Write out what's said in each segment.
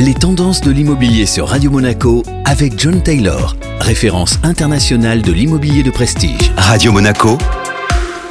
Les tendances de l'immobilier sur Radio Monaco avec John Taylor, référence internationale de l'immobilier de prestige. Radio Monaco,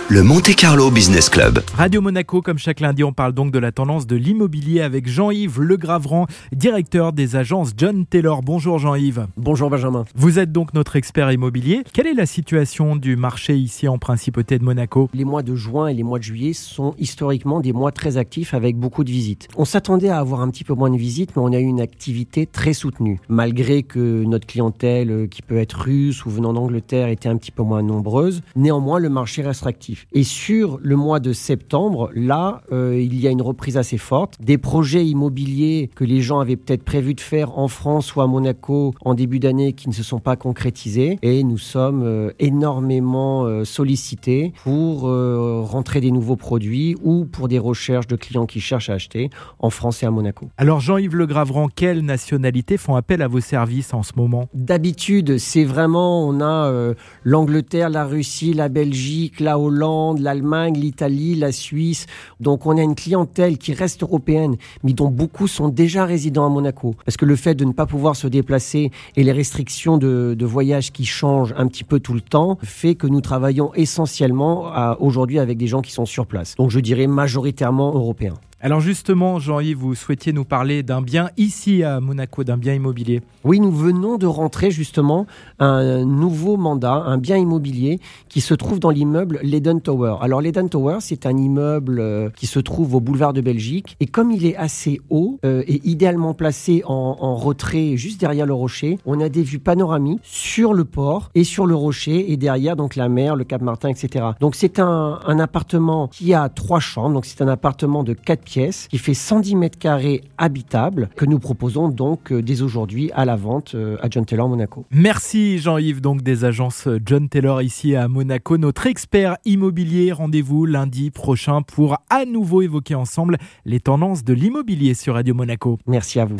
le Monte Carlo Business Club. Radio Monaco, comme chaque lundi, on parle donc de la tendance de l'immobilier avec Jean-Yves Legravran, directeur des agences John Taylor. Bonjour Jean-Yves. Bonjour Benjamin. Vous êtes donc notre expert immobilier. Quelle est la situation du marché ici en Principauté de Monaco? Les mois de juin et les mois de juillet sont historiquement des mois très actifs avec beaucoup de visites. On s'attendait à avoir un petit peu moins de visites, mais on a eu une activité très soutenue. Malgré que notre clientèle, euh, qui peut être russe ou venant d'Angleterre, était un petit peu moins nombreuse, néanmoins le marché reste actif. Et sur le mois de septembre, là, euh, il y a une reprise assez forte. Des projets immobiliers que les gens avaient peut-être prévu de faire en France ou à Monaco en début d'année qui ne se sont pas concrétisés. Et nous sommes euh, énormément euh, sollicités pour rentrer des nouveaux produits ou pour des recherches de clients qui cherchent à acheter en France et à Monaco. Alors Jean-Yves Le Gravran, quelles nationalités font appel à vos services en ce moment? D'habitude, c'est vraiment, on a l'Angleterre, la Russie, la Belgique, la Hollande, l'Allemagne, l'Italie, la Suisse. Donc on a une clientèle qui reste européenne, mais dont beaucoup sont déjà résidents à Monaco. Parce que le fait de ne pas pouvoir se déplacer et les restrictions de, voyage qui changent un petit peu tout le temps fait que nous travaillons essentiellement aujourd'hui avec des gens qui sont sur place. Donc je dirais majoritairement européens. Alors justement, Jean-Yves, vous souhaitiez nous parler d'un bien ici à Monaco, d'un bien immobilier. Oui, nous venons de rentrer justement un nouveau mandat, un bien immobilier qui se trouve dans l'immeuble Leden Tower. Alors Leden Tower, c'est un immeuble euh, qui se trouve au boulevard de Belgique et comme il est assez haut euh, et idéalement placé en, retrait juste derrière le rocher, on a des vues panoramiques sur le port et sur le rocher et derrière donc la mer, le Cap Martin, etc. Donc c'est un, un appartement qui a trois chambres, donc c'est un appartement de 4 pièce qui fait 110 mètres carrés habitable que nous proposons donc euh, dès aujourd'hui à la vente euh, à John Taylor Monaco. Merci Jean-Yves donc des agences John Taylor ici à Monaco, notre expert immobilier. Rendez-vous lundi prochain pour à nouveau évoquer ensemble les tendances de l'immobilier sur Radio Monaco. Merci à vous.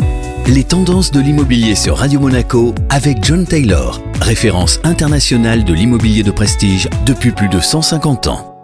Les tendances de l'immobilier sur Radio Monaco avec John Taylor, référence internationale de l'immobilier de prestige depuis plus de 150 ans.